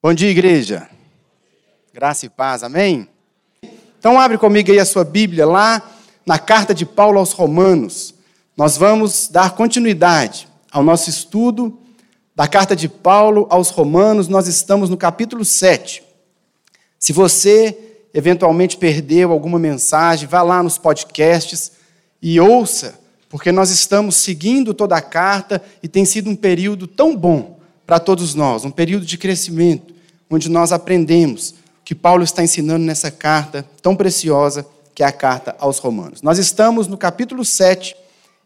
Bom dia, igreja. Graça e paz, amém? Então, abre comigo aí a sua Bíblia lá na carta de Paulo aos Romanos. Nós vamos dar continuidade ao nosso estudo da carta de Paulo aos Romanos. Nós estamos no capítulo 7. Se você eventualmente perdeu alguma mensagem, vá lá nos podcasts e ouça, porque nós estamos seguindo toda a carta e tem sido um período tão bom para todos nós, um período de crescimento, onde nós aprendemos o que Paulo está ensinando nessa carta tão preciosa, que é a carta aos Romanos. Nós estamos no capítulo 7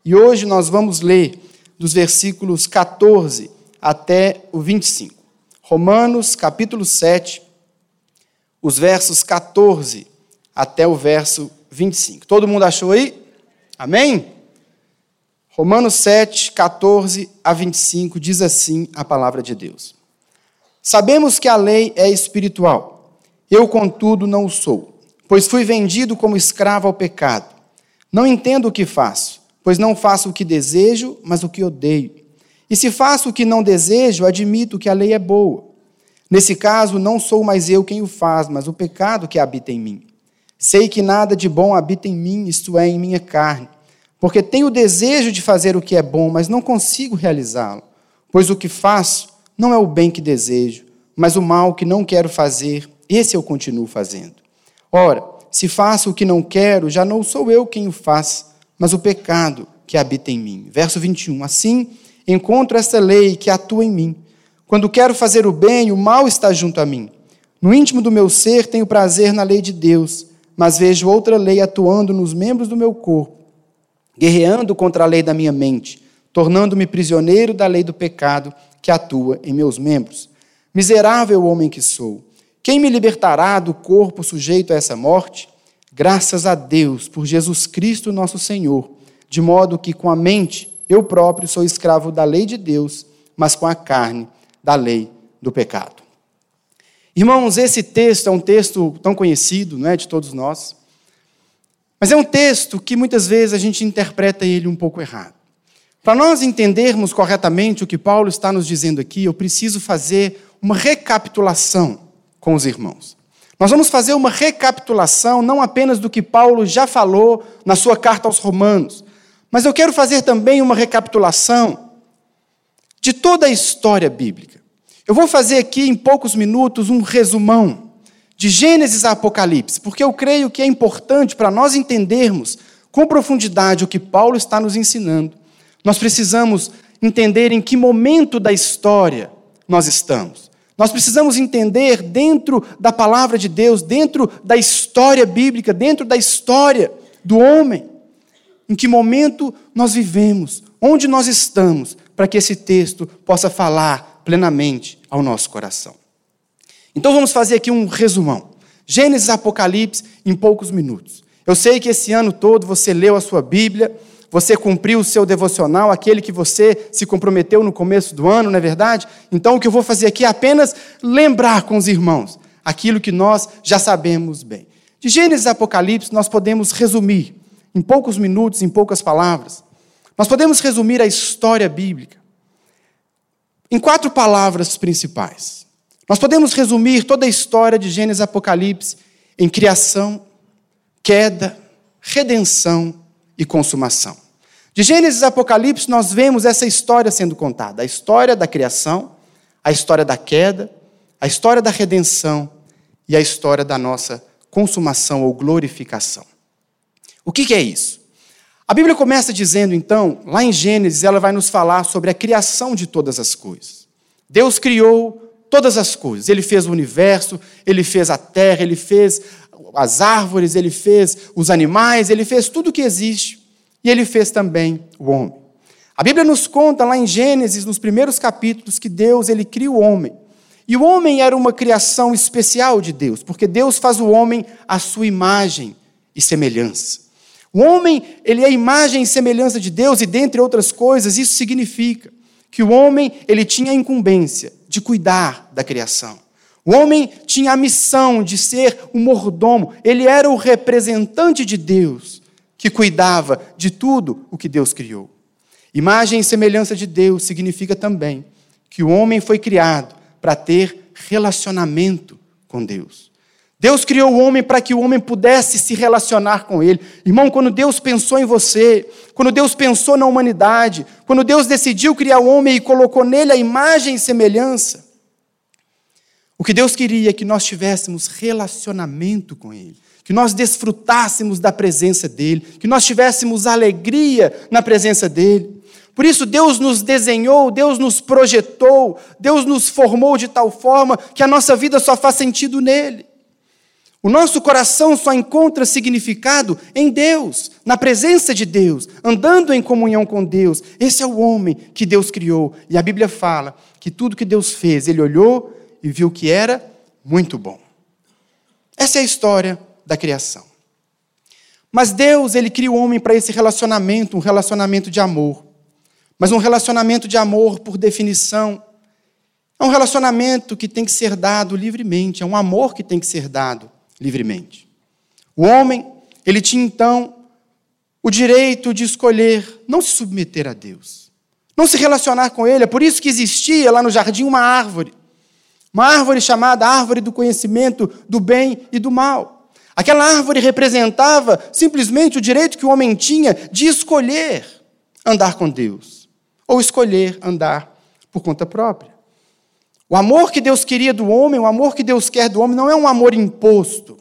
e hoje nós vamos ler dos versículos 14 até o 25. Romanos, capítulo 7, os versos 14 até o verso 25. Todo mundo achou aí? Amém? Romanos 7, 14 a 25 diz assim a palavra de Deus. Sabemos que a lei é espiritual. Eu, contudo, não o sou, pois fui vendido como escravo ao pecado. Não entendo o que faço, pois não faço o que desejo, mas o que odeio. E se faço o que não desejo, admito que a lei é boa. Nesse caso, não sou mais eu quem o faz, mas o pecado que habita em mim. Sei que nada de bom habita em mim, isto é, em minha carne porque tenho o desejo de fazer o que é bom, mas não consigo realizá-lo. Pois o que faço não é o bem que desejo, mas o mal que não quero fazer, esse eu continuo fazendo. Ora, se faço o que não quero, já não sou eu quem o faz, mas o pecado que habita em mim. Verso 21. Assim, encontro esta lei que atua em mim. Quando quero fazer o bem, o mal está junto a mim. No íntimo do meu ser tenho prazer na lei de Deus, mas vejo outra lei atuando nos membros do meu corpo guerreando contra a lei da minha mente, tornando-me prisioneiro da lei do pecado que atua em meus membros. Miserável homem que sou, quem me libertará do corpo sujeito a essa morte? Graças a Deus por Jesus Cristo nosso Senhor, de modo que com a mente eu próprio sou escravo da lei de Deus, mas com a carne da lei do pecado. Irmãos, esse texto é um texto tão conhecido, não é, de todos nós. Mas é um texto que muitas vezes a gente interpreta ele um pouco errado. Para nós entendermos corretamente o que Paulo está nos dizendo aqui, eu preciso fazer uma recapitulação com os irmãos. Nós vamos fazer uma recapitulação não apenas do que Paulo já falou na sua carta aos Romanos, mas eu quero fazer também uma recapitulação de toda a história bíblica. Eu vou fazer aqui em poucos minutos um resumão de Gênesis a Apocalipse, porque eu creio que é importante para nós entendermos com profundidade o que Paulo está nos ensinando. Nós precisamos entender em que momento da história nós estamos. Nós precisamos entender dentro da palavra de Deus, dentro da história bíblica, dentro da história do homem, em que momento nós vivemos, onde nós estamos, para que esse texto possa falar plenamente ao nosso coração. Então vamos fazer aqui um resumão. Gênesis Apocalipse em poucos minutos. Eu sei que esse ano todo você leu a sua Bíblia, você cumpriu o seu devocional, aquele que você se comprometeu no começo do ano, não é verdade? Então o que eu vou fazer aqui é apenas lembrar com os irmãos aquilo que nós já sabemos bem. De Gênesis Apocalipse nós podemos resumir em poucos minutos, em poucas palavras. Nós podemos resumir a história bíblica em quatro palavras principais. Nós podemos resumir toda a história de Gênesis e Apocalipse em criação, queda, redenção e consumação. De Gênesis e Apocalipse, nós vemos essa história sendo contada: a história da criação, a história da queda, a história da redenção e a história da nossa consumação ou glorificação. O que, é isso? A Bíblia começa dizendo, então, lá em Gênesis, ela vai nos falar sobre a criação de todas as coisas. Deus criou todas as coisas. Ele fez o universo, ele fez a terra, ele fez as árvores, ele fez os animais, ele fez tudo que existe. E ele fez também o homem. A Bíblia nos conta lá em Gênesis, nos primeiros capítulos, que Deus ele cria o homem. E o homem era uma criação especial de Deus, porque Deus faz o homem à sua imagem e semelhança. O homem, ele é a imagem e semelhança de Deus, e dentre outras coisas, isso significa que o homem, ele tinha a incumbência de cuidar da criação. O homem tinha a missão de ser o mordomo, ele era o representante de Deus, que cuidava de tudo o que Deus criou. Imagem e semelhança de Deus significa também que o homem foi criado para ter relacionamento com Deus. Deus criou o homem para que o homem pudesse se relacionar com ele. Irmão, quando Deus pensou em você, quando Deus pensou na humanidade, quando Deus decidiu criar o homem e colocou nele a imagem e semelhança, o que Deus queria é que nós tivéssemos relacionamento com ele, que nós desfrutássemos da presença dele, que nós tivéssemos alegria na presença dele. Por isso, Deus nos desenhou, Deus nos projetou, Deus nos formou de tal forma que a nossa vida só faz sentido nele. O nosso coração só encontra significado em Deus, na presença de Deus, andando em comunhão com Deus. Esse é o homem que Deus criou. E a Bíblia fala que tudo que Deus fez, ele olhou e viu que era muito bom. Essa é a história da criação. Mas Deus, ele cria o homem para esse relacionamento, um relacionamento de amor. Mas um relacionamento de amor, por definição, é um relacionamento que tem que ser dado livremente, é um amor que tem que ser dado livremente. O homem, ele tinha então o direito de escolher não se submeter a Deus, não se relacionar com Ele. É por isso que existia lá no jardim uma árvore, uma árvore chamada árvore do conhecimento do bem e do mal. Aquela árvore representava simplesmente o direito que o homem tinha de escolher andar com Deus, ou escolher andar por conta própria. O amor que Deus queria do homem, o amor que Deus quer do homem, não é um amor imposto.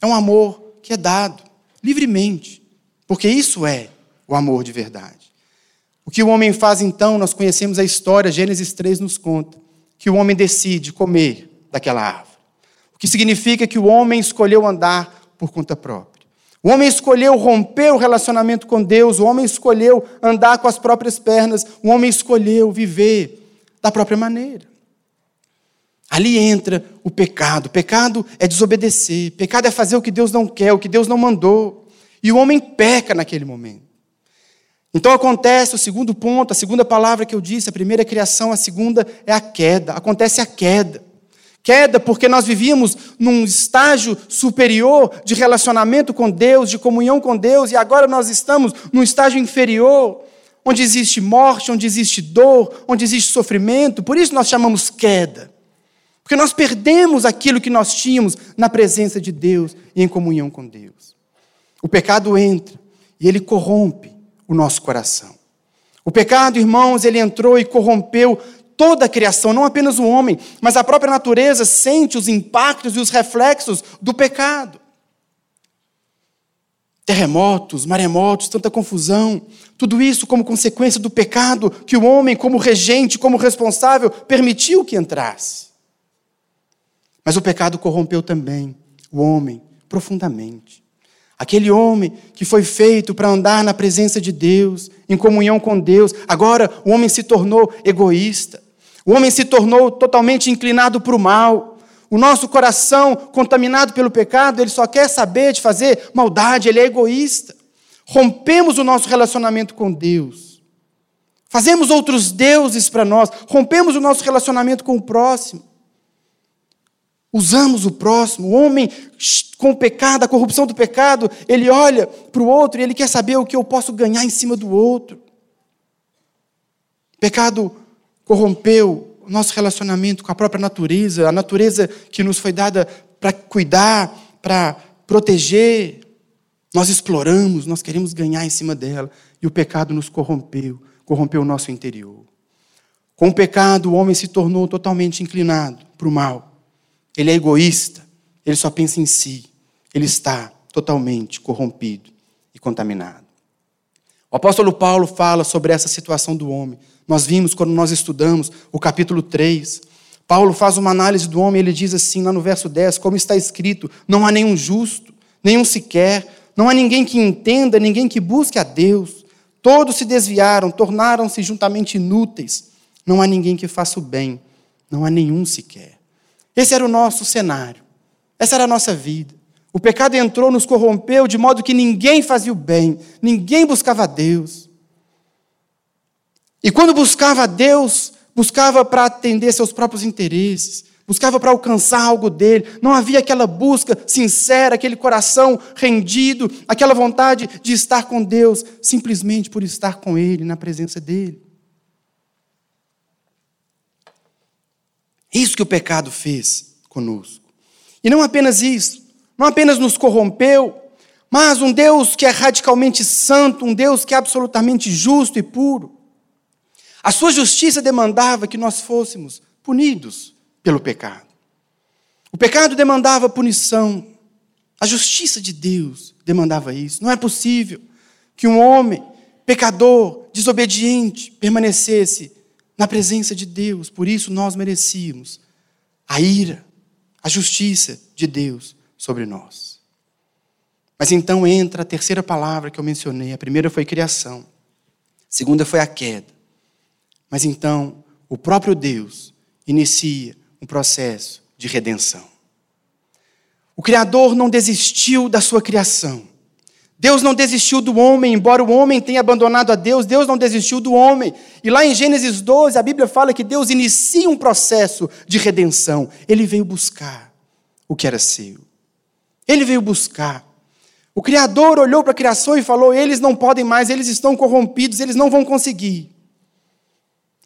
É um amor que é dado livremente. Porque isso é o amor de verdade. O que o homem faz então, nós conhecemos a história, Gênesis 3 nos conta, que o homem decide comer daquela árvore. O que significa que o homem escolheu andar por conta própria. O homem escolheu romper o relacionamento com Deus, o homem escolheu andar com as próprias pernas, o homem escolheu viver da própria maneira. Ali entra o pecado. Pecado é desobedecer. Pecado é fazer o que Deus não quer, o que Deus não mandou. E o homem peca naquele momento. Então acontece o segundo ponto, a segunda palavra que eu disse, a primeira é criação, a segunda é a queda. Acontece a queda. Queda porque nós vivíamos num estágio superior de relacionamento com Deus, de comunhão com Deus, e agora nós estamos num estágio inferior, onde existe morte, onde existe dor, onde existe sofrimento. Por isso nós chamamos queda. Porque nós perdemos aquilo que nós tínhamos na presença de Deus e em comunhão com Deus. O pecado entra e ele corrompe o nosso coração. O pecado, irmãos, ele entrou e corrompeu toda a criação, não apenas o homem, mas a própria natureza sente os impactos e os reflexos do pecado. Terremotos, maremotos, tanta confusão, tudo isso como consequência do pecado que o homem, como regente, como responsável, permitiu que entrasse. Mas o pecado corrompeu também o homem profundamente. Aquele homem que foi feito para andar na presença de Deus, em comunhão com Deus, agora o homem se tornou egoísta. O homem se tornou totalmente inclinado para o mal. O nosso coração, contaminado pelo pecado, ele só quer saber de fazer maldade, ele é egoísta. Rompemos o nosso relacionamento com Deus. Fazemos outros deuses para nós, rompemos o nosso relacionamento com o próximo. Usamos o próximo. O homem com o pecado, a corrupção do pecado, ele olha para o outro e ele quer saber o que eu posso ganhar em cima do outro. O pecado corrompeu o nosso relacionamento com a própria natureza, a natureza que nos foi dada para cuidar, para proteger. Nós exploramos, nós queremos ganhar em cima dela. E o pecado nos corrompeu, corrompeu o nosso interior. Com o pecado, o homem se tornou totalmente inclinado para o mal ele é egoísta, ele só pensa em si, ele está totalmente corrompido e contaminado. O apóstolo Paulo fala sobre essa situação do homem. Nós vimos quando nós estudamos o capítulo 3. Paulo faz uma análise do homem, ele diz assim, lá no verso 10, como está escrito: Não há nenhum justo, nenhum sequer, não há ninguém que entenda, ninguém que busque a Deus. Todos se desviaram, tornaram-se juntamente inúteis. Não há ninguém que faça o bem, não há nenhum sequer. Esse era o nosso cenário. Essa era a nossa vida. O pecado entrou, nos corrompeu, de modo que ninguém fazia o bem, ninguém buscava a Deus. E quando buscava a Deus, buscava para atender seus próprios interesses, buscava para alcançar algo dele. Não havia aquela busca sincera, aquele coração rendido, aquela vontade de estar com Deus, simplesmente por estar com Ele, na presença dele. Isso que o pecado fez conosco. E não apenas isso, não apenas nos corrompeu, mas um Deus que é radicalmente santo, um Deus que é absolutamente justo e puro. A sua justiça demandava que nós fôssemos punidos pelo pecado. O pecado demandava punição. A justiça de Deus demandava isso. Não é possível que um homem pecador, desobediente, permanecesse na presença de Deus. Por isso nós merecíamos a ira, a justiça de Deus sobre nós. Mas então entra a terceira palavra que eu mencionei. A primeira foi criação, a segunda foi a queda. Mas então o próprio Deus inicia um processo de redenção. O Criador não desistiu da sua criação. Deus não desistiu do homem, embora o homem tenha abandonado a Deus, Deus não desistiu do homem. E lá em Gênesis 12, a Bíblia fala que Deus inicia um processo de redenção. Ele veio buscar o que era seu. Ele veio buscar. O Criador olhou para a criação e falou: eles não podem mais, eles estão corrompidos, eles não vão conseguir.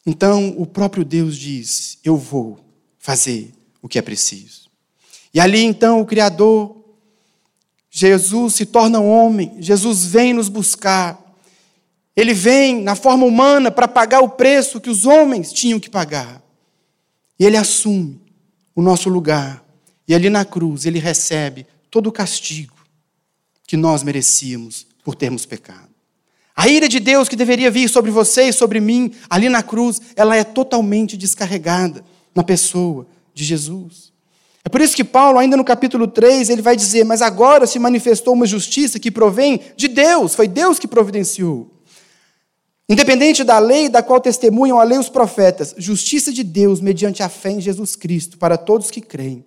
Então o próprio Deus diz: Eu vou fazer o que é preciso. E ali então o Criador, Jesus se torna homem, Jesus vem nos buscar. Ele vem na forma humana para pagar o preço que os homens tinham que pagar. E ele assume o nosso lugar. E ali na cruz ele recebe todo o castigo que nós merecíamos por termos pecado. A ira de Deus que deveria vir sobre você e sobre mim, ali na cruz, ela é totalmente descarregada na pessoa de Jesus. É por isso que Paulo, ainda no capítulo 3, ele vai dizer: Mas agora se manifestou uma justiça que provém de Deus, foi Deus que providenciou. Independente da lei da qual testemunham a lei os profetas, justiça de Deus mediante a fé em Jesus Cristo para todos que creem.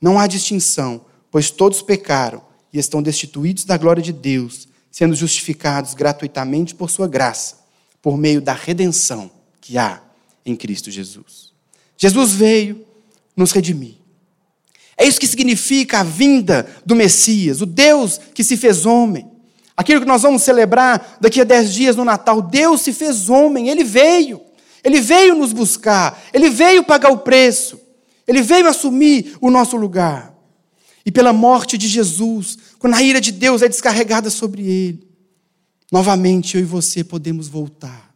Não há distinção, pois todos pecaram e estão destituídos da glória de Deus sendo justificados gratuitamente por sua graça, por meio da redenção que há em Cristo Jesus. Jesus veio nos redimir. É isso que significa a vinda do Messias, o Deus que se fez homem. Aquilo que nós vamos celebrar daqui a dez dias no Natal. Deus se fez homem, ele veio. Ele veio nos buscar, ele veio pagar o preço, ele veio assumir o nosso lugar. E pela morte de Jesus, quando a ira de Deus é descarregada sobre ele, novamente eu e você podemos voltar.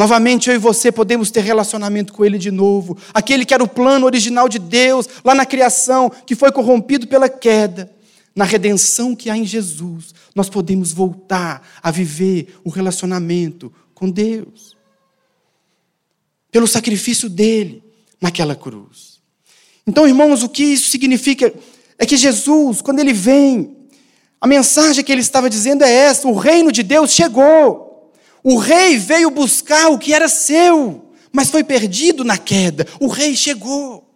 Novamente eu e você podemos ter relacionamento com ele de novo. Aquele que era o plano original de Deus, lá na criação, que foi corrompido pela queda. Na redenção que há em Jesus, nós podemos voltar a viver o relacionamento com Deus. Pelo sacrifício dele naquela cruz. Então, irmãos, o que isso significa? é que Jesus, quando ele vem, a mensagem que ele estava dizendo é essa: o reino de Deus chegou. O rei veio buscar o que era seu, mas foi perdido na queda. O rei chegou.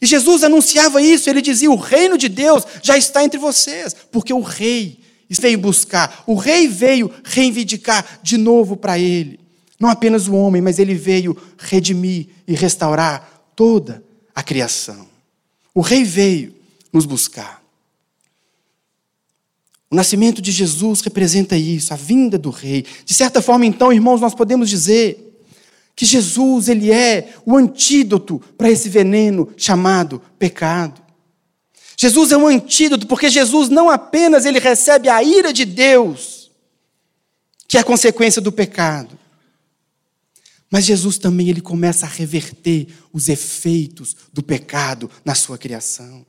E Jesus anunciava isso, ele dizia: o reino de Deus já está entre vocês, porque o rei veio buscar, o rei veio reivindicar de novo para ele. Não apenas o homem, mas ele veio redimir e restaurar toda a criação. O rei veio nos buscar. O nascimento de Jesus representa isso, a vinda do rei. De certa forma, então, irmãos, nós podemos dizer que Jesus, ele é o antídoto para esse veneno chamado pecado. Jesus é um antídoto porque Jesus não apenas ele recebe a ira de Deus, que é consequência do pecado, mas Jesus também ele começa a reverter os efeitos do pecado na sua criação.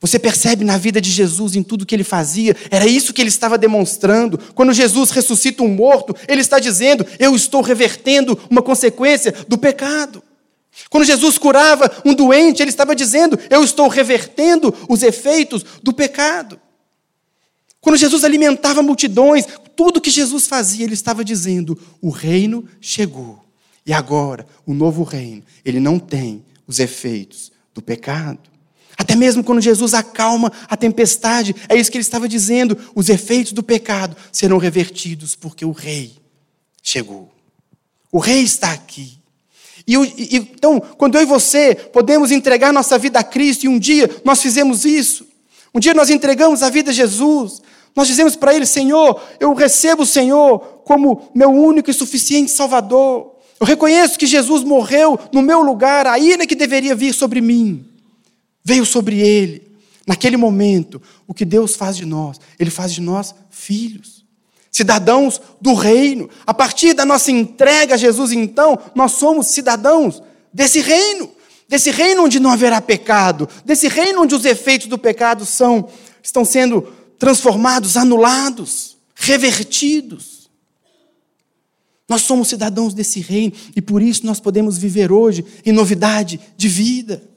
Você percebe na vida de Jesus, em tudo que ele fazia, era isso que ele estava demonstrando. Quando Jesus ressuscita um morto, ele está dizendo: Eu estou revertendo uma consequência do pecado. Quando Jesus curava um doente, ele estava dizendo: Eu estou revertendo os efeitos do pecado. Quando Jesus alimentava multidões, tudo que Jesus fazia, ele estava dizendo: O reino chegou. E agora, o novo reino, ele não tem os efeitos do pecado. Até mesmo quando Jesus acalma a tempestade, é isso que ele estava dizendo: os efeitos do pecado serão revertidos, porque o Rei chegou. O Rei está aqui. E, e, então, quando eu e você podemos entregar nossa vida a Cristo, e um dia nós fizemos isso, um dia nós entregamos a vida a Jesus, nós dizemos para Ele: Senhor, eu recebo o Senhor como meu único e suficiente Salvador. Eu reconheço que Jesus morreu no meu lugar, a ira que deveria vir sobre mim, veio sobre ele. Naquele momento, o que Deus faz de nós? Ele faz de nós filhos, cidadãos do reino. A partir da nossa entrega a Jesus, então, nós somos cidadãos desse reino, desse reino onde não haverá pecado, desse reino onde os efeitos do pecado são estão sendo transformados, anulados, revertidos. Nós somos cidadãos desse reino e por isso nós podemos viver hoje em novidade de vida.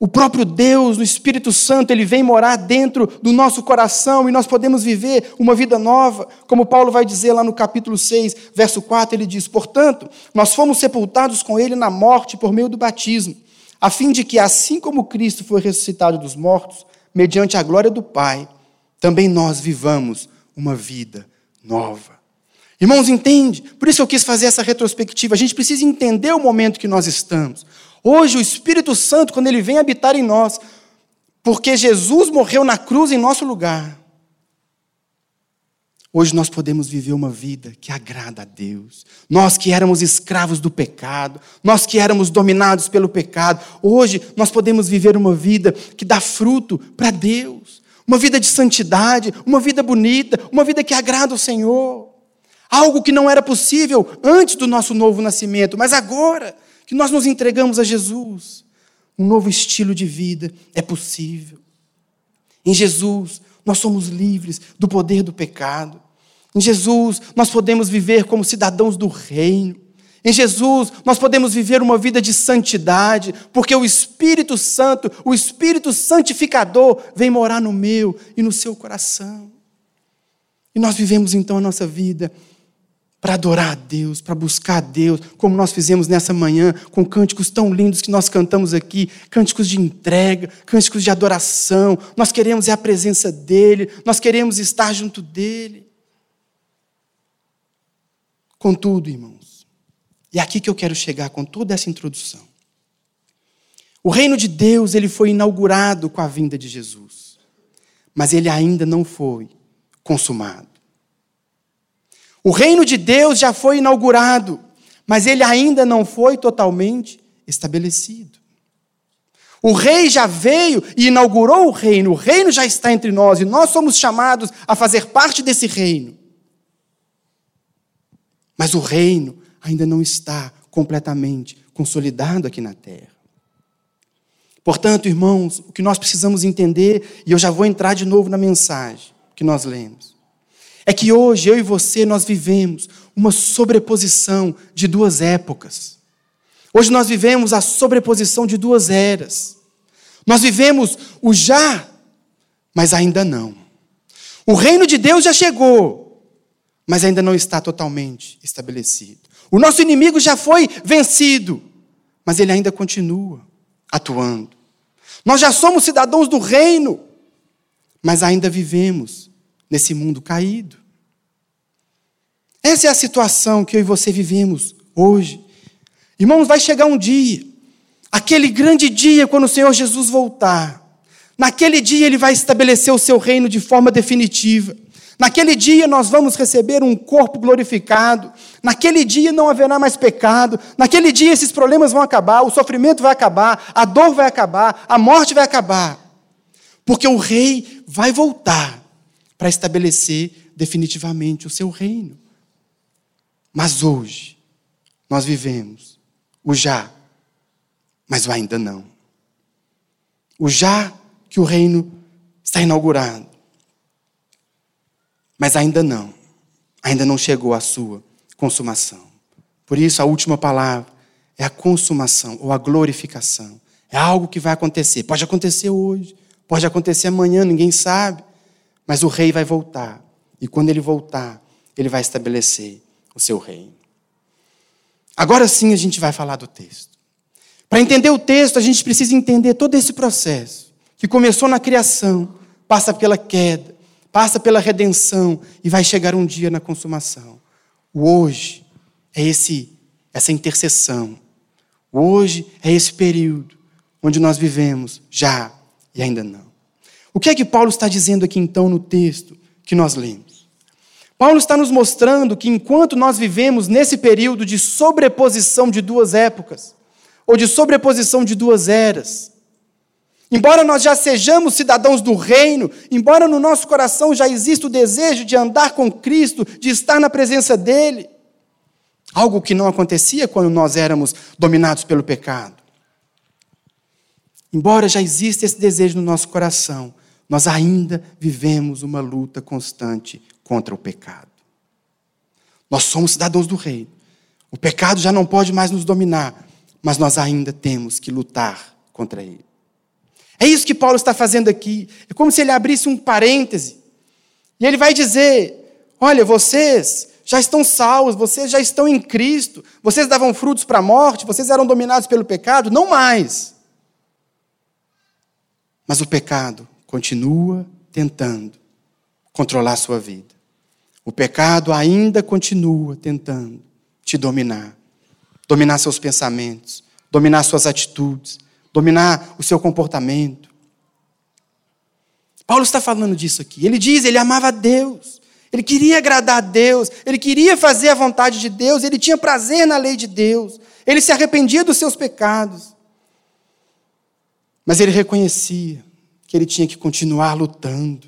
O próprio Deus, o Espírito Santo, ele vem morar dentro do nosso coração e nós podemos viver uma vida nova. Como Paulo vai dizer lá no capítulo 6, verso 4, ele diz: Portanto, nós fomos sepultados com ele na morte por meio do batismo, a fim de que, assim como Cristo foi ressuscitado dos mortos, mediante a glória do Pai, também nós vivamos uma vida nova. Irmãos, entende? Por isso eu quis fazer essa retrospectiva. A gente precisa entender o momento que nós estamos. Hoje, o Espírito Santo, quando ele vem habitar em nós, porque Jesus morreu na cruz em nosso lugar, Hoje nós podemos viver uma vida que agrada a Deus. Nós que éramos escravos do pecado, nós que éramos dominados pelo pecado, hoje nós podemos viver uma vida que dá fruto para Deus. Uma vida de santidade, uma vida bonita, uma vida que agrada o Senhor. Algo que não era possível antes do nosso novo nascimento, mas agora que nós nos entregamos a Jesus, um novo estilo de vida é possível. Em Jesus, nós somos livres do poder do pecado. Em Jesus, nós podemos viver como cidadãos do reino. Em Jesus, nós podemos viver uma vida de santidade, porque o Espírito Santo, o Espírito Santificador, vem morar no meu e no seu coração. E nós vivemos então a nossa vida para adorar a Deus, para buscar a Deus, como nós fizemos nessa manhã, com cânticos tão lindos que nós cantamos aqui, cânticos de entrega, cânticos de adoração. Nós queremos é a presença dEle, nós queremos estar junto dEle. Contudo, irmãos, e é aqui que eu quero chegar com toda essa introdução. O reino de Deus, ele foi inaugurado com a vinda de Jesus, mas ele ainda não foi consumado. O reino de Deus já foi inaugurado, mas ele ainda não foi totalmente estabelecido. O rei já veio e inaugurou o reino, o reino já está entre nós e nós somos chamados a fazer parte desse reino. Mas o reino ainda não está completamente consolidado aqui na terra. Portanto, irmãos, o que nós precisamos entender, e eu já vou entrar de novo na mensagem que nós lemos, é que hoje eu e você nós vivemos uma sobreposição de duas épocas. Hoje nós vivemos a sobreposição de duas eras. Nós vivemos o já, mas ainda não. O reino de Deus já chegou, mas ainda não está totalmente estabelecido. O nosso inimigo já foi vencido, mas ele ainda continua atuando. Nós já somos cidadãos do reino, mas ainda vivemos nesse mundo caído. Essa é a situação que eu e você vivemos hoje. Irmãos, vai chegar um dia, aquele grande dia quando o Senhor Jesus voltar. Naquele dia ele vai estabelecer o seu reino de forma definitiva. Naquele dia nós vamos receber um corpo glorificado. Naquele dia não haverá mais pecado. Naquele dia esses problemas vão acabar, o sofrimento vai acabar, a dor vai acabar, a morte vai acabar. Porque o rei vai voltar para estabelecer definitivamente o seu reino. Mas hoje, nós vivemos o já, mas o ainda não. O já que o reino está inaugurado, mas ainda não. Ainda não chegou à sua consumação. Por isso, a última palavra é a consumação ou a glorificação. É algo que vai acontecer. Pode acontecer hoje, pode acontecer amanhã, ninguém sabe. Mas o rei vai voltar. E quando ele voltar, ele vai estabelecer o seu reino. Agora sim a gente vai falar do texto. Para entender o texto, a gente precisa entender todo esse processo que começou na criação, passa pela queda, passa pela redenção e vai chegar um dia na consumação. O hoje é esse essa intercessão. O hoje é esse período onde nós vivemos já e ainda não. O que é que Paulo está dizendo aqui então no texto que nós lemos? Paulo está nos mostrando que enquanto nós vivemos nesse período de sobreposição de duas épocas, ou de sobreposição de duas eras, embora nós já sejamos cidadãos do reino, embora no nosso coração já exista o desejo de andar com Cristo, de estar na presença dEle, algo que não acontecia quando nós éramos dominados pelo pecado. Embora já exista esse desejo no nosso coração, nós ainda vivemos uma luta constante contra o pecado. Nós somos cidadãos do reino. O pecado já não pode mais nos dominar, mas nós ainda temos que lutar contra ele. É isso que Paulo está fazendo aqui. É como se ele abrisse um parêntese. E ele vai dizer: Olha, vocês já estão salvos, vocês já estão em Cristo, vocês davam frutos para a morte, vocês eram dominados pelo pecado, não mais. Mas o pecado continua tentando controlar sua vida. O pecado ainda continua tentando te dominar, dominar seus pensamentos, dominar suas atitudes, dominar o seu comportamento. Paulo está falando disso aqui. Ele diz, ele amava Deus. Ele queria agradar a Deus, ele queria fazer a vontade de Deus, ele tinha prazer na lei de Deus, ele se arrependia dos seus pecados. Mas ele reconhecia que ele tinha que continuar lutando.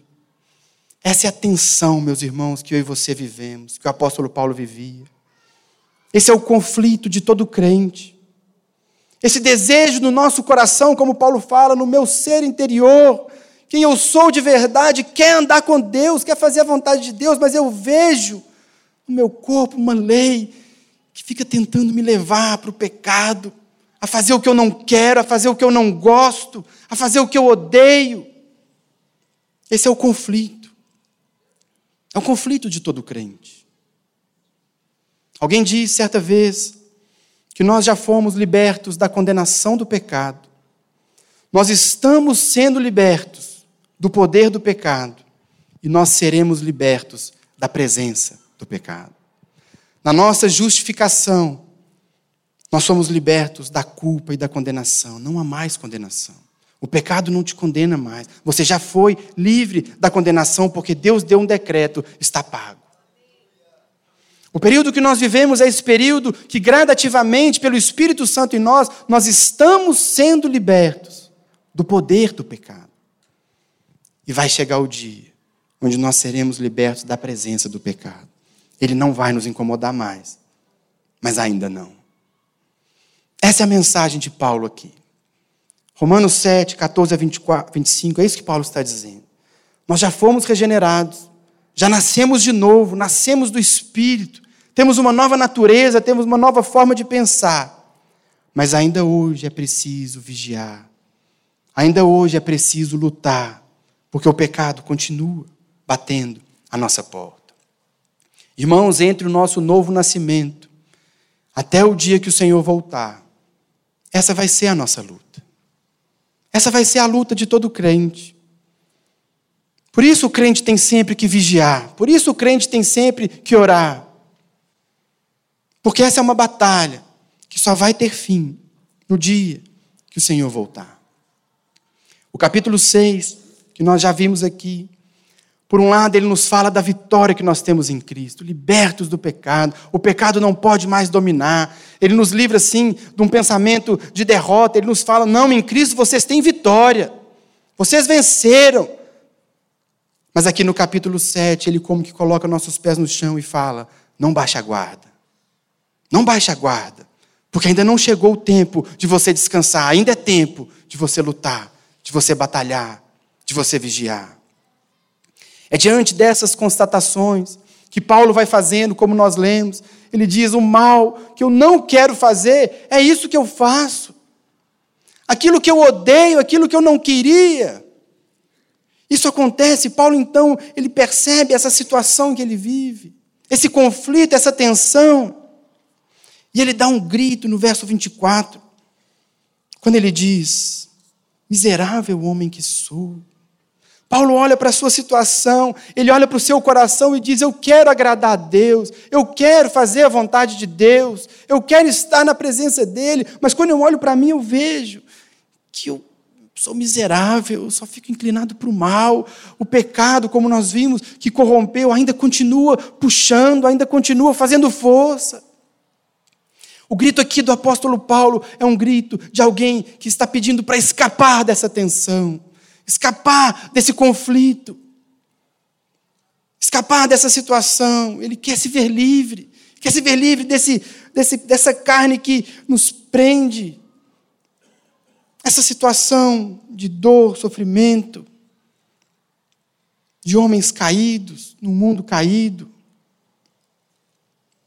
Essa é a tensão, meus irmãos, que eu e você vivemos, que o apóstolo Paulo vivia. Esse é o conflito de todo crente. Esse desejo no nosso coração, como Paulo fala, no meu ser interior, quem eu sou de verdade, quer andar com Deus, quer fazer a vontade de Deus, mas eu vejo no meu corpo uma lei que fica tentando me levar para o pecado, a fazer o que eu não quero, a fazer o que eu não gosto, a fazer o que eu odeio. Esse é o conflito. É o conflito de todo crente. Alguém disse certa vez que nós já fomos libertos da condenação do pecado. Nós estamos sendo libertos do poder do pecado e nós seremos libertos da presença do pecado. Na nossa justificação, nós somos libertos da culpa e da condenação. Não há mais condenação. O pecado não te condena mais. Você já foi livre da condenação porque Deus deu um decreto, está pago. O período que nós vivemos é esse período que gradativamente, pelo Espírito Santo em nós, nós estamos sendo libertos do poder do pecado. E vai chegar o dia onde nós seremos libertos da presença do pecado. Ele não vai nos incomodar mais, mas ainda não. Essa é a mensagem de Paulo aqui. Romanos 7, 14 a 24, 25, é isso que Paulo está dizendo. Nós já fomos regenerados, já nascemos de novo, nascemos do Espírito, temos uma nova natureza, temos uma nova forma de pensar. Mas ainda hoje é preciso vigiar, ainda hoje é preciso lutar, porque o pecado continua batendo a nossa porta. Irmãos, entre o nosso novo nascimento, até o dia que o Senhor voltar, essa vai ser a nossa luta. Essa vai ser a luta de todo crente. Por isso o crente tem sempre que vigiar. Por isso o crente tem sempre que orar. Porque essa é uma batalha que só vai ter fim no dia que o Senhor voltar. O capítulo 6, que nós já vimos aqui, por um lado, ele nos fala da vitória que nós temos em Cristo, libertos do pecado. O pecado não pode mais dominar. Ele nos livra, assim, de um pensamento de derrota. Ele nos fala: não, em Cristo vocês têm vitória. Vocês venceram. Mas aqui no capítulo 7, ele como que coloca nossos pés no chão e fala: não baixe a guarda. Não baixe a guarda. Porque ainda não chegou o tempo de você descansar. Ainda é tempo de você lutar, de você batalhar, de você vigiar. É diante dessas constatações que Paulo vai fazendo, como nós lemos. Ele diz: o mal que eu não quero fazer, é isso que eu faço. Aquilo que eu odeio, aquilo que eu não queria. Isso acontece, Paulo então, ele percebe essa situação que ele vive, esse conflito, essa tensão. E ele dá um grito no verso 24, quando ele diz: Miserável homem que sou, Paulo olha para a sua situação, ele olha para o seu coração e diz: Eu quero agradar a Deus, eu quero fazer a vontade de Deus, eu quero estar na presença dEle, mas quando eu olho para mim, eu vejo que eu sou miserável, eu só fico inclinado para o mal. O pecado, como nós vimos, que corrompeu, ainda continua puxando, ainda continua fazendo força. O grito aqui do apóstolo Paulo é um grito de alguém que está pedindo para escapar dessa tensão, escapar desse conflito, escapar dessa situação. Ele quer se ver livre, quer se ver livre desse, desse, dessa carne que nos prende, essa situação de dor, sofrimento, de homens caídos, num mundo caído.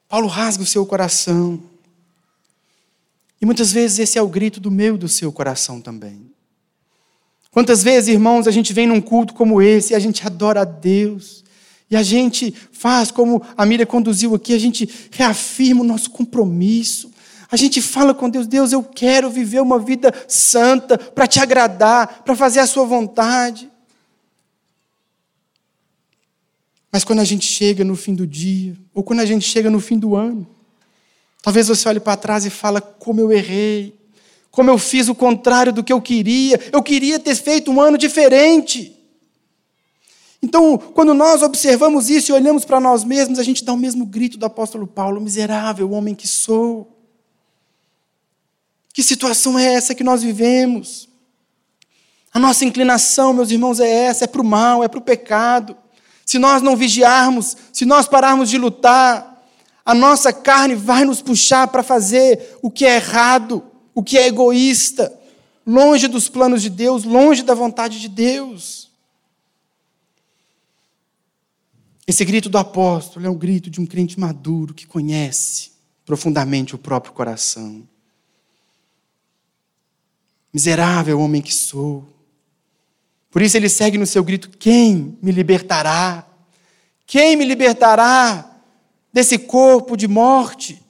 Paulo rasga o seu coração. E muitas vezes esse é o grito do meu e do seu coração também. Quantas vezes, irmãos, a gente vem num culto como esse e a gente adora a Deus. E a gente faz como a Miriam conduziu aqui, a gente reafirma o nosso compromisso, a gente fala com Deus, Deus, eu quero viver uma vida santa para te agradar, para fazer a sua vontade. Mas quando a gente chega no fim do dia, ou quando a gente chega no fim do ano, talvez você olhe para trás e fala como eu errei, como eu fiz o contrário do que eu queria, eu queria ter feito um ano diferente. Então, quando nós observamos isso e olhamos para nós mesmos, a gente dá o mesmo grito do apóstolo Paulo: miserável homem que sou. Que situação é essa que nós vivemos? A nossa inclinação, meus irmãos, é essa: é para o mal, é para o pecado. Se nós não vigiarmos, se nós pararmos de lutar, a nossa carne vai nos puxar para fazer o que é errado, o que é egoísta, longe dos planos de Deus, longe da vontade de Deus. Esse grito do apóstolo é o grito de um crente maduro que conhece profundamente o próprio coração. Miserável homem que sou. Por isso ele segue no seu grito: Quem me libertará? Quem me libertará desse corpo de morte?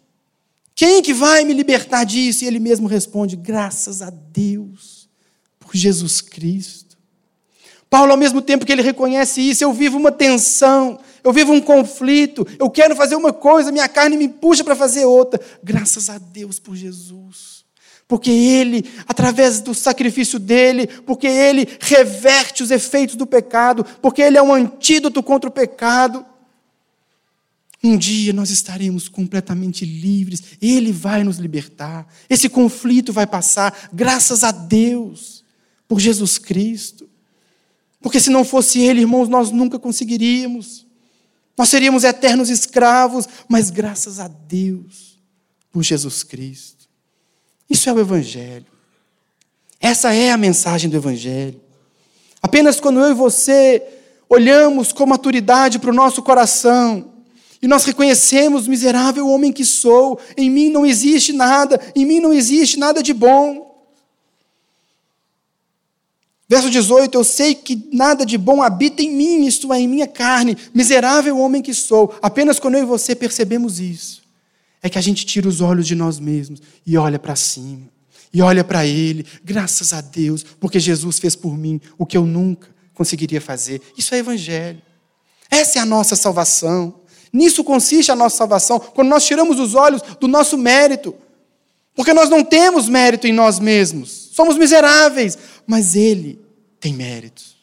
Quem que vai me libertar disso? E ele mesmo responde: Graças a Deus por Jesus Cristo. Paulo, ao mesmo tempo que ele reconhece isso, eu vivo uma tensão, eu vivo um conflito, eu quero fazer uma coisa, minha carne me puxa para fazer outra. Graças a Deus por Jesus porque Ele, através do sacrifício dele, porque Ele reverte os efeitos do pecado, porque Ele é um antídoto contra o pecado. Um dia nós estaremos completamente livres, Ele vai nos libertar, esse conflito vai passar, graças a Deus, por Jesus Cristo. Porque se não fosse Ele, irmãos, nós nunca conseguiríamos, nós seríamos eternos escravos, mas graças a Deus, por Jesus Cristo. Isso é o Evangelho. Essa é a mensagem do Evangelho. Apenas quando eu e você olhamos com maturidade para o nosso coração e nós reconhecemos, miserável homem que sou, em mim não existe nada, em mim não existe nada de bom. Verso 18: Eu sei que nada de bom habita em mim, isto é, em minha carne, miserável homem que sou. Apenas quando eu e você percebemos isso, é que a gente tira os olhos de nós mesmos e olha para cima. E olha para Ele, graças a Deus, porque Jesus fez por mim o que eu nunca conseguiria fazer. Isso é Evangelho. Essa é a nossa salvação. Nisso consiste a nossa salvação, quando nós tiramos os olhos do nosso mérito. Porque nós não temos mérito em nós mesmos. Somos miseráveis. Mas Ele tem méritos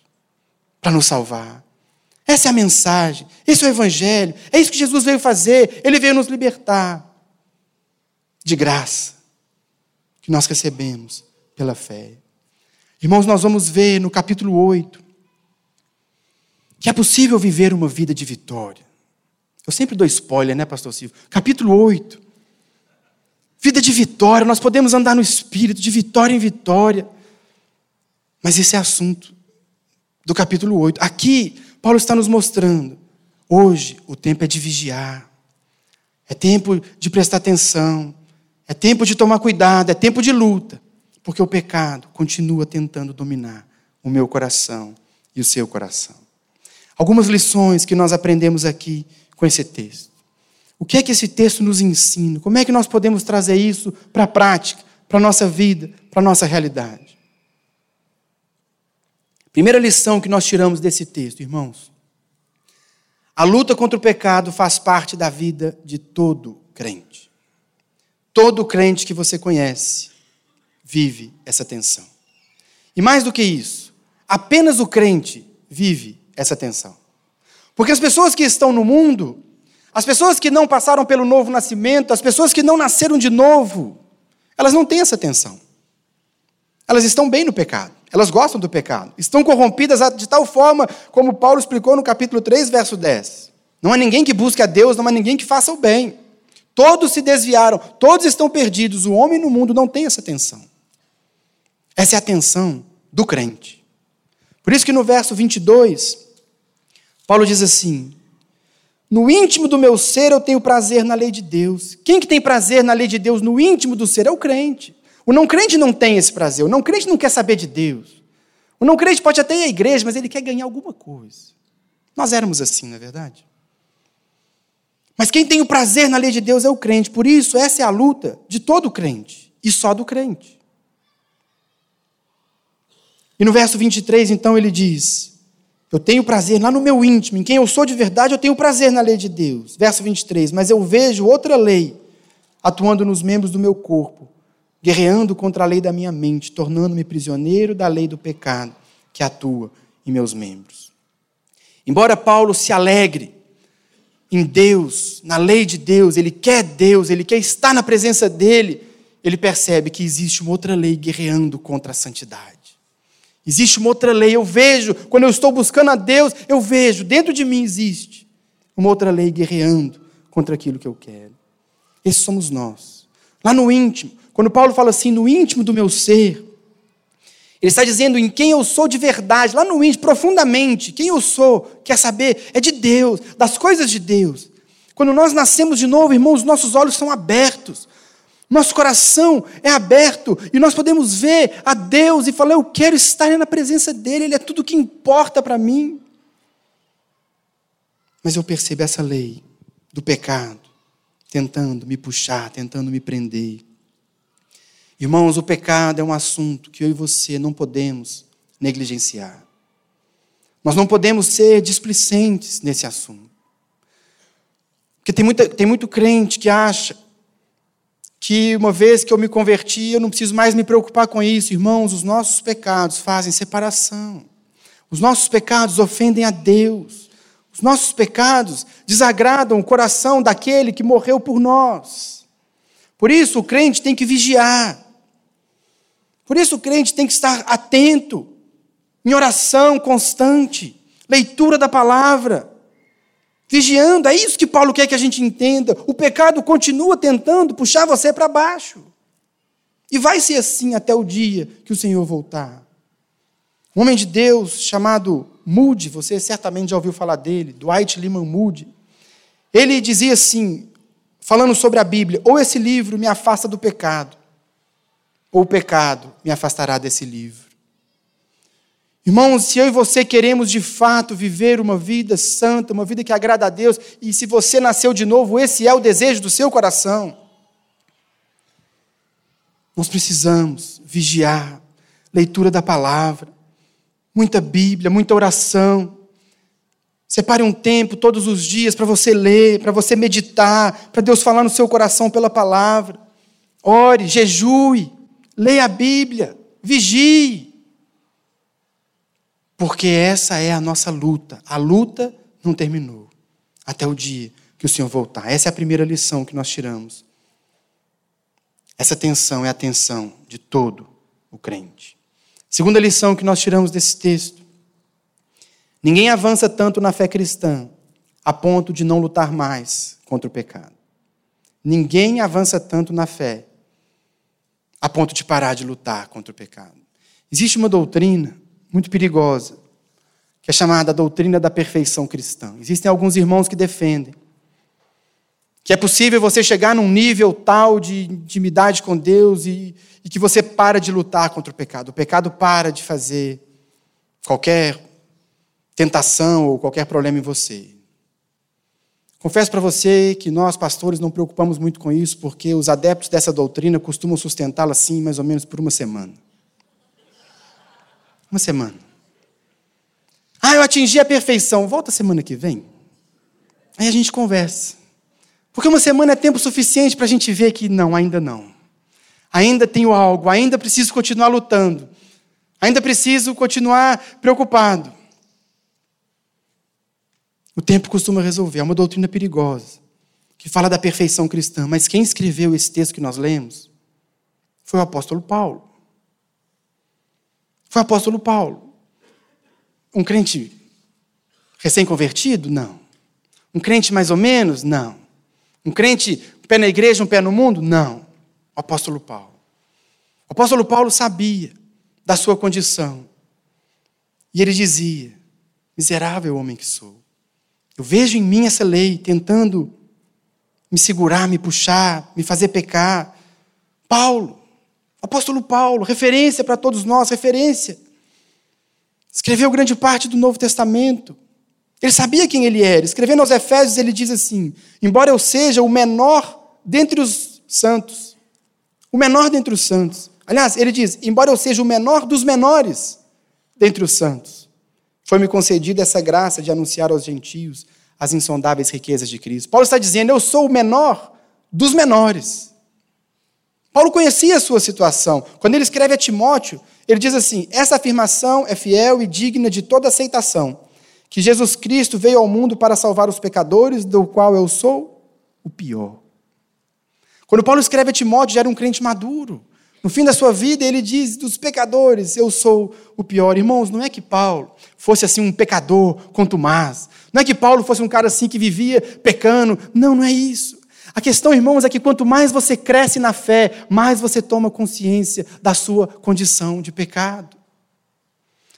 para nos salvar. Essa é a mensagem. Esse é o Evangelho. É isso que Jesus veio fazer. Ele veio nos libertar de graça que nós recebemos pela fé. Irmãos, nós vamos ver no capítulo 8 que é possível viver uma vida de vitória. Eu sempre dou spoiler, né, pastor Silvio? Capítulo 8. Vida de vitória, nós podemos andar no espírito, de vitória em vitória. Mas esse é assunto do capítulo 8. Aqui, Paulo está nos mostrando: hoje o tempo é de vigiar, é tempo de prestar atenção, é tempo de tomar cuidado, é tempo de luta, porque o pecado continua tentando dominar o meu coração e o seu coração. Algumas lições que nós aprendemos aqui com esse texto. O que é que esse texto nos ensina? Como é que nós podemos trazer isso para a prática, para a nossa vida, para a nossa realidade? Primeira lição que nós tiramos desse texto, irmãos. A luta contra o pecado faz parte da vida de todo crente. Todo crente que você conhece vive essa tensão. E mais do que isso, apenas o crente vive essa tensão. Porque as pessoas que estão no mundo, as pessoas que não passaram pelo novo nascimento, as pessoas que não nasceram de novo, elas não têm essa tensão. Elas estão bem no pecado, elas gostam do pecado, estão corrompidas de tal forma, como Paulo explicou no capítulo 3, verso 10. Não há ninguém que busque a Deus, não há ninguém que faça o bem. Todos se desviaram, todos estão perdidos. O homem no mundo não tem essa tensão. Essa é a tensão do crente. Por isso que no verso 22, Paulo diz assim: No íntimo do meu ser eu tenho prazer na lei de Deus. Quem que tem prazer na lei de Deus no íntimo do ser é o crente. O não crente não tem esse prazer. O não crente não quer saber de Deus. O não crente pode até ir à igreja, mas ele quer ganhar alguma coisa. Nós éramos assim, não é verdade? Mas quem tem o prazer na lei de Deus é o crente. Por isso, essa é a luta de todo crente e só do crente. E no verso 23, então, ele diz: Eu tenho prazer lá no meu íntimo, em quem eu sou de verdade, eu tenho prazer na lei de Deus. Verso 23, mas eu vejo outra lei atuando nos membros do meu corpo, guerreando contra a lei da minha mente, tornando-me prisioneiro da lei do pecado que atua em meus membros. Embora Paulo se alegre em Deus, na lei de Deus, ele quer Deus, ele quer estar na presença dele, ele percebe que existe uma outra lei guerreando contra a santidade. Existe uma outra lei, eu vejo, quando eu estou buscando a Deus, eu vejo, dentro de mim existe uma outra lei guerreando contra aquilo que eu quero. Esses somos nós. Lá no íntimo, quando Paulo fala assim, no íntimo do meu ser, ele está dizendo em quem eu sou de verdade, lá no íntimo, profundamente, quem eu sou, quer saber, é de Deus, das coisas de Deus. Quando nós nascemos de novo, irmãos, nossos olhos são abertos, nosso coração é aberto e nós podemos ver a Deus e falar: Eu quero estar na presença dEle, Ele é tudo o que importa para mim. Mas eu percebo essa lei do pecado tentando me puxar, tentando me prender. Irmãos, o pecado é um assunto que eu e você não podemos negligenciar. Nós não podemos ser displicentes nesse assunto. Porque tem, muita, tem muito crente que acha que uma vez que eu me converti, eu não preciso mais me preocupar com isso. Irmãos, os nossos pecados fazem separação. Os nossos pecados ofendem a Deus. Os nossos pecados desagradam o coração daquele que morreu por nós. Por isso, o crente tem que vigiar. Por isso, o crente tem que estar atento, em oração constante, leitura da palavra vigiando. É isso que Paulo quer que a gente entenda. O pecado continua tentando puxar você para baixo. E vai ser assim até o dia que o Senhor voltar. Um homem de Deus chamado Moody, você certamente já ouviu falar dele, Dwight Lyman Moody. Ele dizia assim, falando sobre a Bíblia: ou esse livro me afasta do pecado, ou o pecado me afastará desse livro. Irmãos, se eu e você queremos de fato viver uma vida santa, uma vida que agrada a Deus, e se você nasceu de novo, esse é o desejo do seu coração, nós precisamos vigiar, leitura da palavra, muita Bíblia, muita oração. Separe um tempo todos os dias para você ler, para você meditar, para Deus falar no seu coração pela palavra. Ore, jejue, leia a Bíblia, vigie. Porque essa é a nossa luta. A luta não terminou até o dia que o Senhor voltar. Essa é a primeira lição que nós tiramos. Essa tensão é a tensão de todo o crente. Segunda lição que nós tiramos desse texto: ninguém avança tanto na fé cristã a ponto de não lutar mais contra o pecado. Ninguém avança tanto na fé a ponto de parar de lutar contra o pecado. Existe uma doutrina muito perigosa, que é chamada doutrina da perfeição cristã. Existem alguns irmãos que defendem que é possível você chegar num nível tal de intimidade com Deus e, e que você para de lutar contra o pecado. O pecado para de fazer qualquer tentação ou qualquer problema em você. Confesso para você que nós, pastores, não preocupamos muito com isso, porque os adeptos dessa doutrina costumam sustentá-la assim, mais ou menos por uma semana. Uma semana. Ah, eu atingi a perfeição. Volta semana que vem. Aí a gente conversa. Porque uma semana é tempo suficiente para a gente ver que não, ainda não. Ainda tenho algo, ainda preciso continuar lutando. Ainda preciso continuar preocupado. O tempo costuma resolver. É uma doutrina perigosa que fala da perfeição cristã. Mas quem escreveu esse texto que nós lemos foi o apóstolo Paulo. Foi o apóstolo Paulo. Um crente recém-convertido? Não. Um crente mais ou menos? Não. Um crente um pé na igreja, um pé no mundo? Não. O apóstolo Paulo. O apóstolo Paulo sabia da sua condição. E ele dizia: Miserável homem que sou. Eu vejo em mim essa lei tentando me segurar, me puxar, me fazer pecar. Paulo, apóstolo Paulo, referência para todos nós, referência. Escreveu grande parte do Novo Testamento. Ele sabia quem ele era. Escrevendo aos Efésios, ele diz assim: Embora eu seja o menor dentre os santos, o menor dentre os santos. Aliás, ele diz: Embora eu seja o menor dos menores dentre os santos. Foi-me concedida essa graça de anunciar aos gentios as insondáveis riquezas de Cristo. Paulo está dizendo: Eu sou o menor dos menores. Paulo conhecia a sua situação. Quando ele escreve a Timóteo, ele diz assim: Essa afirmação é fiel e digna de toda aceitação, que Jesus Cristo veio ao mundo para salvar os pecadores, do qual eu sou o pior. Quando Paulo escreve a Timóteo, já era um crente maduro. No fim da sua vida, ele diz: dos pecadores, eu sou o pior. Irmãos, não é que Paulo fosse assim um pecador contumaz. Não é que Paulo fosse um cara assim que vivia pecando. Não, não é isso. A questão, irmãos, é que quanto mais você cresce na fé, mais você toma consciência da sua condição de pecado.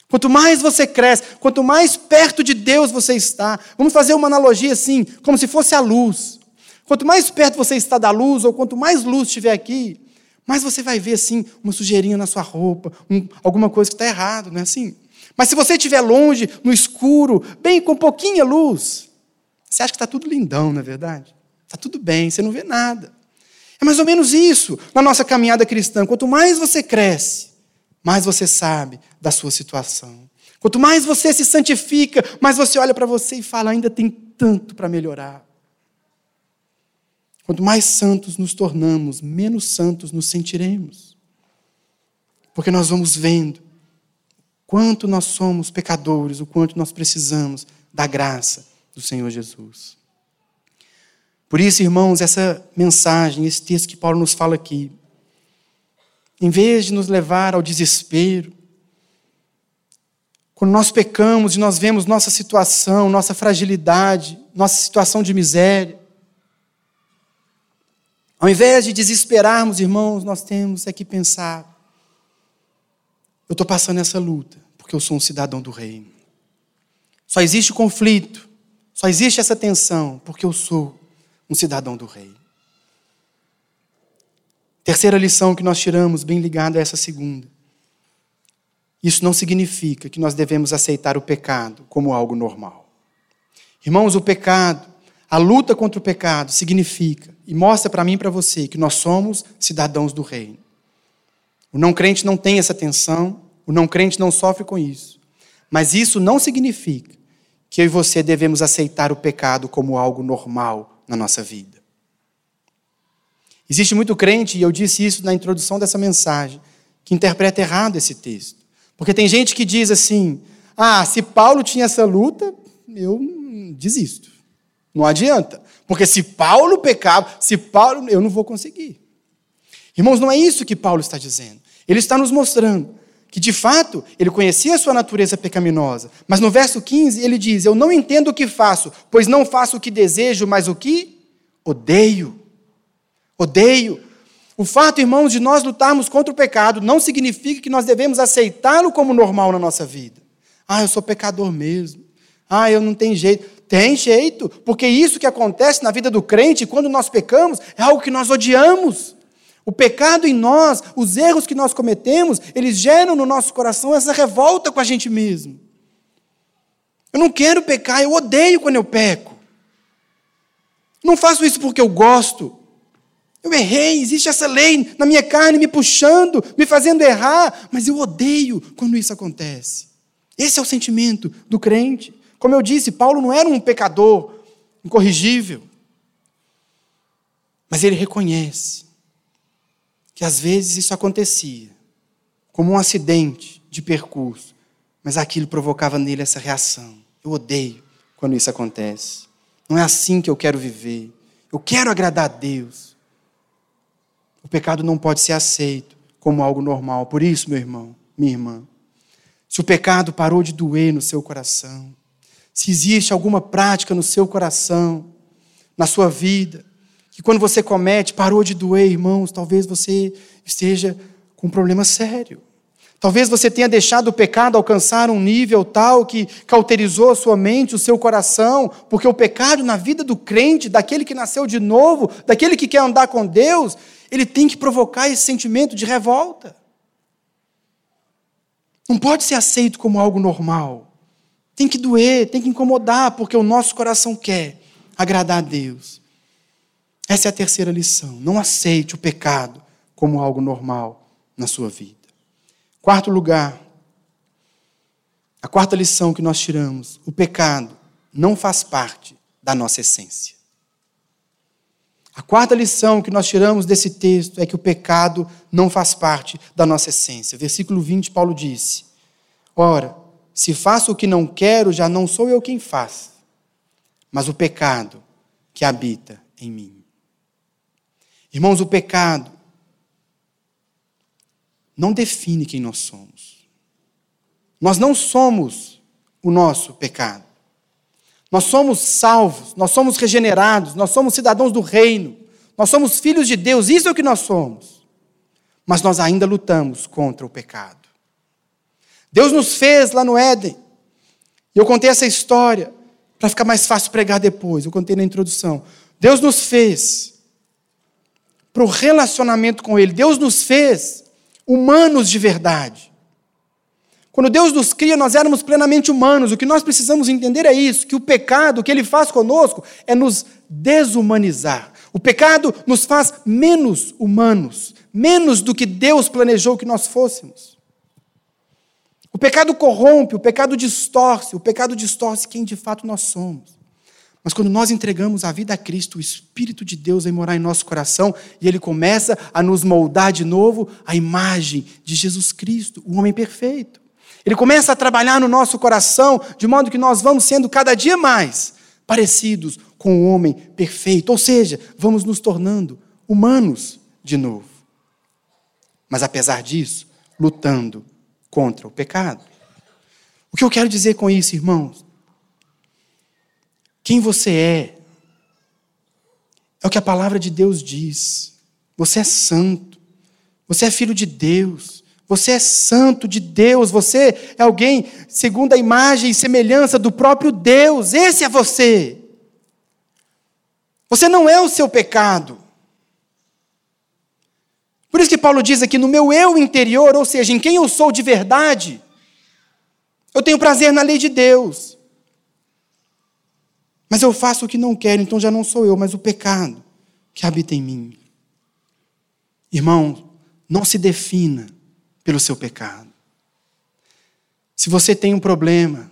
Quanto mais você cresce, quanto mais perto de Deus você está, vamos fazer uma analogia assim, como se fosse a luz. Quanto mais perto você está da luz, ou quanto mais luz estiver aqui, mas você vai ver assim uma sujeirinha na sua roupa, um, alguma coisa que está errado, não é assim? Mas se você estiver longe, no escuro, bem com pouquinha luz, você acha que está tudo lindão, não é verdade? Está tudo bem, você não vê nada. É mais ou menos isso na nossa caminhada cristã. Quanto mais você cresce, mais você sabe da sua situação. Quanto mais você se santifica, mais você olha para você e fala: ainda tem tanto para melhorar. Quanto mais santos nos tornamos, menos santos nos sentiremos. Porque nós vamos vendo quanto nós somos pecadores, o quanto nós precisamos da graça do Senhor Jesus. Por isso, irmãos, essa mensagem, esse texto que Paulo nos fala aqui, em vez de nos levar ao desespero, quando nós pecamos e nós vemos nossa situação, nossa fragilidade, nossa situação de miséria, ao invés de desesperarmos, irmãos, nós temos é que pensar: eu estou passando essa luta porque eu sou um cidadão do reino. Só existe conflito, só existe essa tensão porque eu sou um cidadão do reino. Terceira lição que nós tiramos, bem ligada a essa segunda. Isso não significa que nós devemos aceitar o pecado como algo normal. Irmãos, o pecado, a luta contra o pecado significa e mostra para mim e para você que nós somos cidadãos do reino. O não crente não tem essa tensão, o não crente não sofre com isso. Mas isso não significa que eu e você devemos aceitar o pecado como algo normal na nossa vida. Existe muito crente, e eu disse isso na introdução dessa mensagem, que interpreta errado esse texto. Porque tem gente que diz assim: ah, se Paulo tinha essa luta, eu desisto. Não adianta. Porque se Paulo pecava, se Paulo. Eu não vou conseguir. Irmãos, não é isso que Paulo está dizendo. Ele está nos mostrando que, de fato, ele conhecia a sua natureza pecaminosa. Mas no verso 15 ele diz: Eu não entendo o que faço, pois não faço o que desejo, mas o que odeio. Odeio. O fato, irmãos, de nós lutarmos contra o pecado não significa que nós devemos aceitá-lo como normal na nossa vida. Ah, eu sou pecador mesmo. Ah, eu não tenho jeito. Tem jeito, porque isso que acontece na vida do crente, quando nós pecamos, é algo que nós odiamos. O pecado em nós, os erros que nós cometemos, eles geram no nosso coração essa revolta com a gente mesmo. Eu não quero pecar, eu odeio quando eu peco. Não faço isso porque eu gosto. Eu errei, existe essa lei na minha carne me puxando, me fazendo errar, mas eu odeio quando isso acontece. Esse é o sentimento do crente. Como eu disse, Paulo não era um pecador incorrigível. Mas ele reconhece que às vezes isso acontecia, como um acidente, de percurso, mas aquilo provocava nele essa reação. Eu odeio quando isso acontece. Não é assim que eu quero viver. Eu quero agradar a Deus. O pecado não pode ser aceito como algo normal. Por isso, meu irmão, minha irmã, se o pecado parou de doer no seu coração, se existe alguma prática no seu coração, na sua vida, que quando você comete parou de doer, irmãos, talvez você esteja com um problema sério. Talvez você tenha deixado o pecado alcançar um nível tal que cauterizou a sua mente, o seu coração, porque o pecado na vida do crente, daquele que nasceu de novo, daquele que quer andar com Deus, ele tem que provocar esse sentimento de revolta. Não pode ser aceito como algo normal. Tem que doer, tem que incomodar, porque o nosso coração quer agradar a Deus. Essa é a terceira lição. Não aceite o pecado como algo normal na sua vida. Quarto lugar, a quarta lição que nós tiramos: o pecado não faz parte da nossa essência. A quarta lição que nós tiramos desse texto é que o pecado não faz parte da nossa essência. Versículo 20, Paulo disse: Ora, se faço o que não quero, já não sou eu quem faz, mas o pecado que habita em mim. Irmãos, o pecado não define quem nós somos. Nós não somos o nosso pecado. Nós somos salvos, nós somos regenerados, nós somos cidadãos do reino, nós somos filhos de Deus, isso é o que nós somos. Mas nós ainda lutamos contra o pecado. Deus nos fez lá no Éden. E eu contei essa história para ficar mais fácil pregar depois. Eu contei na introdução. Deus nos fez para o relacionamento com Ele. Deus nos fez humanos de verdade. Quando Deus nos cria, nós éramos plenamente humanos. O que nós precisamos entender é isso: que o pecado, o que ele faz conosco, é nos desumanizar. O pecado nos faz menos humanos, menos do que Deus planejou que nós fôssemos. O pecado corrompe, o pecado distorce, o pecado distorce quem de fato nós somos. Mas quando nós entregamos a vida a Cristo, o Espírito de Deus vem morar em nosso coração e ele começa a nos moldar de novo a imagem de Jesus Cristo, o homem perfeito. Ele começa a trabalhar no nosso coração de modo que nós vamos sendo cada dia mais parecidos com o homem perfeito, ou seja, vamos nos tornando humanos de novo. Mas apesar disso, lutando contra o pecado. O que eu quero dizer com isso, irmãos? Quem você é. É o que a palavra de Deus diz. Você é santo. Você é filho de Deus. Você é santo de Deus. Você é alguém segundo a imagem e semelhança do próprio Deus. Esse é você. Você não é o seu pecado. Por isso que Paulo diz aqui: no meu eu interior, ou seja, em quem eu sou de verdade, eu tenho prazer na lei de Deus. Mas eu faço o que não quero, então já não sou eu, mas o pecado que habita em mim. Irmão, não se defina pelo seu pecado. Se você tem um problema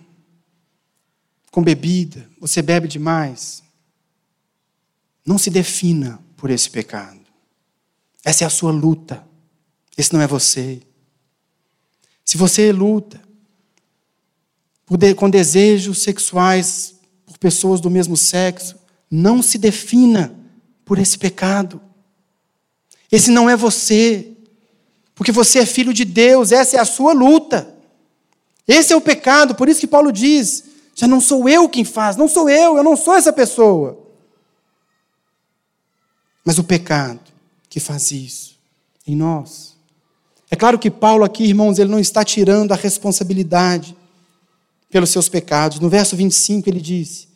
com bebida, você bebe demais, não se defina por esse pecado. Essa é a sua luta. Esse não é você. Se você luta com desejos sexuais pessoas do mesmo sexo, não se defina por esse pecado. Esse não é você, porque você é filho de Deus, essa é a sua luta. Esse é o pecado, por isso que Paulo diz: já não sou eu quem faz, não sou eu, eu não sou essa pessoa. Mas o pecado que faz isso em nós. É claro que Paulo aqui, irmãos, ele não está tirando a responsabilidade pelos seus pecados. No verso 25 ele diz,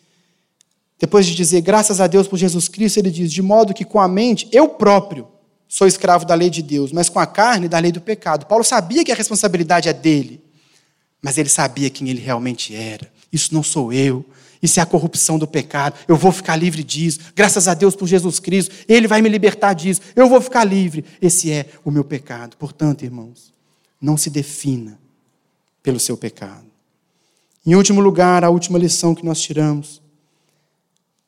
depois de dizer graças a Deus por Jesus Cristo, ele diz: de modo que com a mente eu próprio sou escravo da lei de Deus, mas com a carne da lei do pecado. Paulo sabia que a responsabilidade é dele, mas ele sabia quem ele realmente era. Isso não sou eu, isso é a corrupção do pecado. Eu vou ficar livre disso. Graças a Deus por Jesus Cristo. Ele vai me libertar disso. Eu vou ficar livre. Esse é o meu pecado. Portanto, irmãos, não se defina pelo seu pecado. Em último lugar, a última lição que nós tiramos: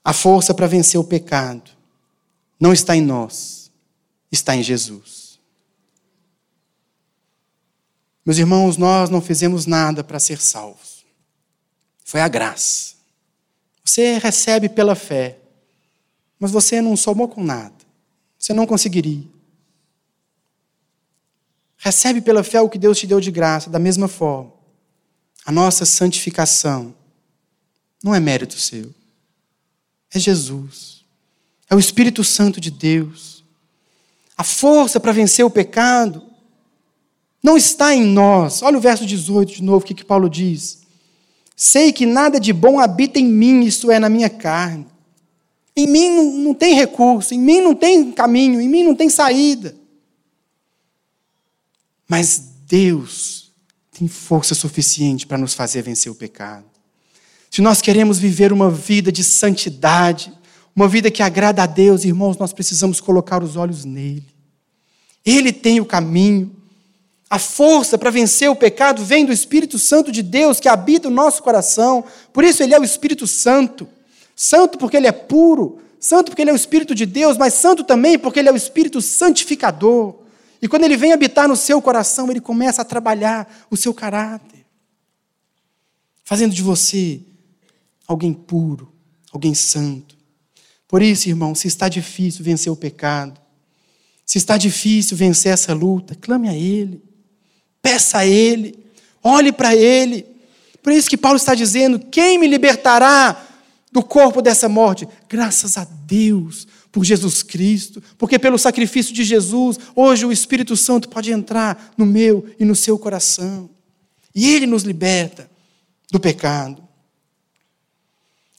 a força para vencer o pecado não está em nós, está em Jesus. Meus irmãos, nós não fizemos nada para ser salvos. Foi a graça. Você recebe pela fé, mas você não somou com nada. Você não conseguiria. Recebe pela fé o que Deus te deu de graça, da mesma forma. A nossa santificação não é mérito seu, é Jesus, é o Espírito Santo de Deus. A força para vencer o pecado não está em nós. Olha o verso 18 de novo, o que, que Paulo diz. Sei que nada de bom habita em mim, isto é, na minha carne. Em mim não, não tem recurso, em mim não tem caminho, em mim não tem saída. Mas Deus tem força suficiente para nos fazer vencer o pecado. Se nós queremos viver uma vida de santidade, uma vida que agrada a Deus, irmãos, nós precisamos colocar os olhos nele. Ele tem o caminho. A força para vencer o pecado vem do Espírito Santo de Deus que habita o nosso coração. Por isso ele é o Espírito Santo. Santo porque ele é puro, santo porque ele é o Espírito de Deus, mas santo também porque ele é o Espírito santificador. E quando ele vem habitar no seu coração, ele começa a trabalhar o seu caráter, fazendo de você alguém puro, alguém santo. Por isso, irmão, se está difícil vencer o pecado, se está difícil vencer essa luta, clame a Ele, peça a Ele, olhe para Ele. Por isso que Paulo está dizendo: quem me libertará do corpo dessa morte? Graças a Deus, por Jesus Cristo, porque pelo sacrifício de Jesus, hoje o Espírito Santo pode entrar no meu e no seu coração. E ele nos liberta do pecado.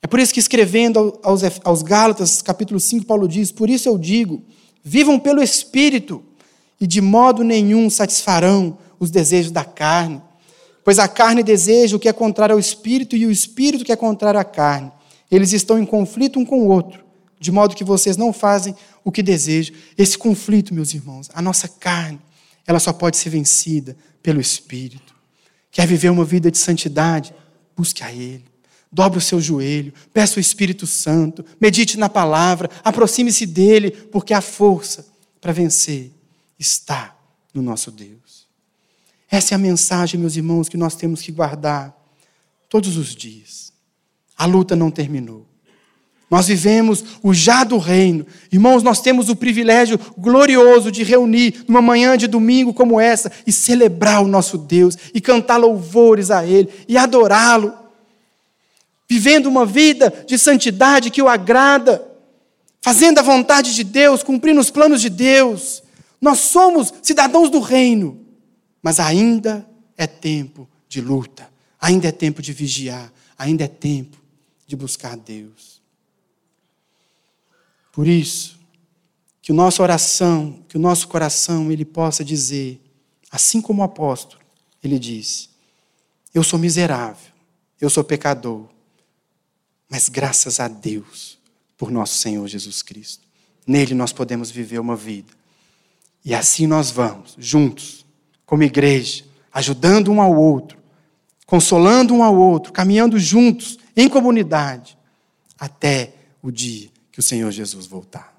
É por isso que escrevendo aos, aos Gálatas, capítulo 5, Paulo diz: Por isso eu digo, vivam pelo Espírito, e de modo nenhum satisfarão os desejos da carne. Pois a carne deseja o que é contrário ao Espírito, e o Espírito que é contrário à carne. Eles estão em conflito um com o outro de modo que vocês não fazem o que desejam. Esse conflito, meus irmãos, a nossa carne, ela só pode ser vencida pelo Espírito. Quer viver uma vida de santidade? Busque a Ele. Dobre o seu joelho, peça o Espírito Santo, medite na palavra, aproxime-se dele, porque a força para vencer está no nosso Deus. Essa é a mensagem, meus irmãos, que nós temos que guardar todos os dias. A luta não terminou. Nós vivemos o já do reino. Irmãos, nós temos o privilégio glorioso de reunir numa manhã de domingo como essa e celebrar o nosso Deus e cantar louvores a Ele e adorá-lo. Vivendo uma vida de santidade que o agrada, fazendo a vontade de Deus, cumprindo os planos de Deus. Nós somos cidadãos do reino, mas ainda é tempo de luta, ainda é tempo de vigiar, ainda é tempo de buscar Deus. Por isso, que o nossa oração, que o nosso coração, ele possa dizer, assim como o apóstolo, ele diz: Eu sou miserável, eu sou pecador, mas graças a Deus por nosso Senhor Jesus Cristo. Nele nós podemos viver uma vida. E assim nós vamos, juntos, como igreja, ajudando um ao outro, consolando um ao outro, caminhando juntos, em comunidade, até o dia que o Senhor Jesus voltar.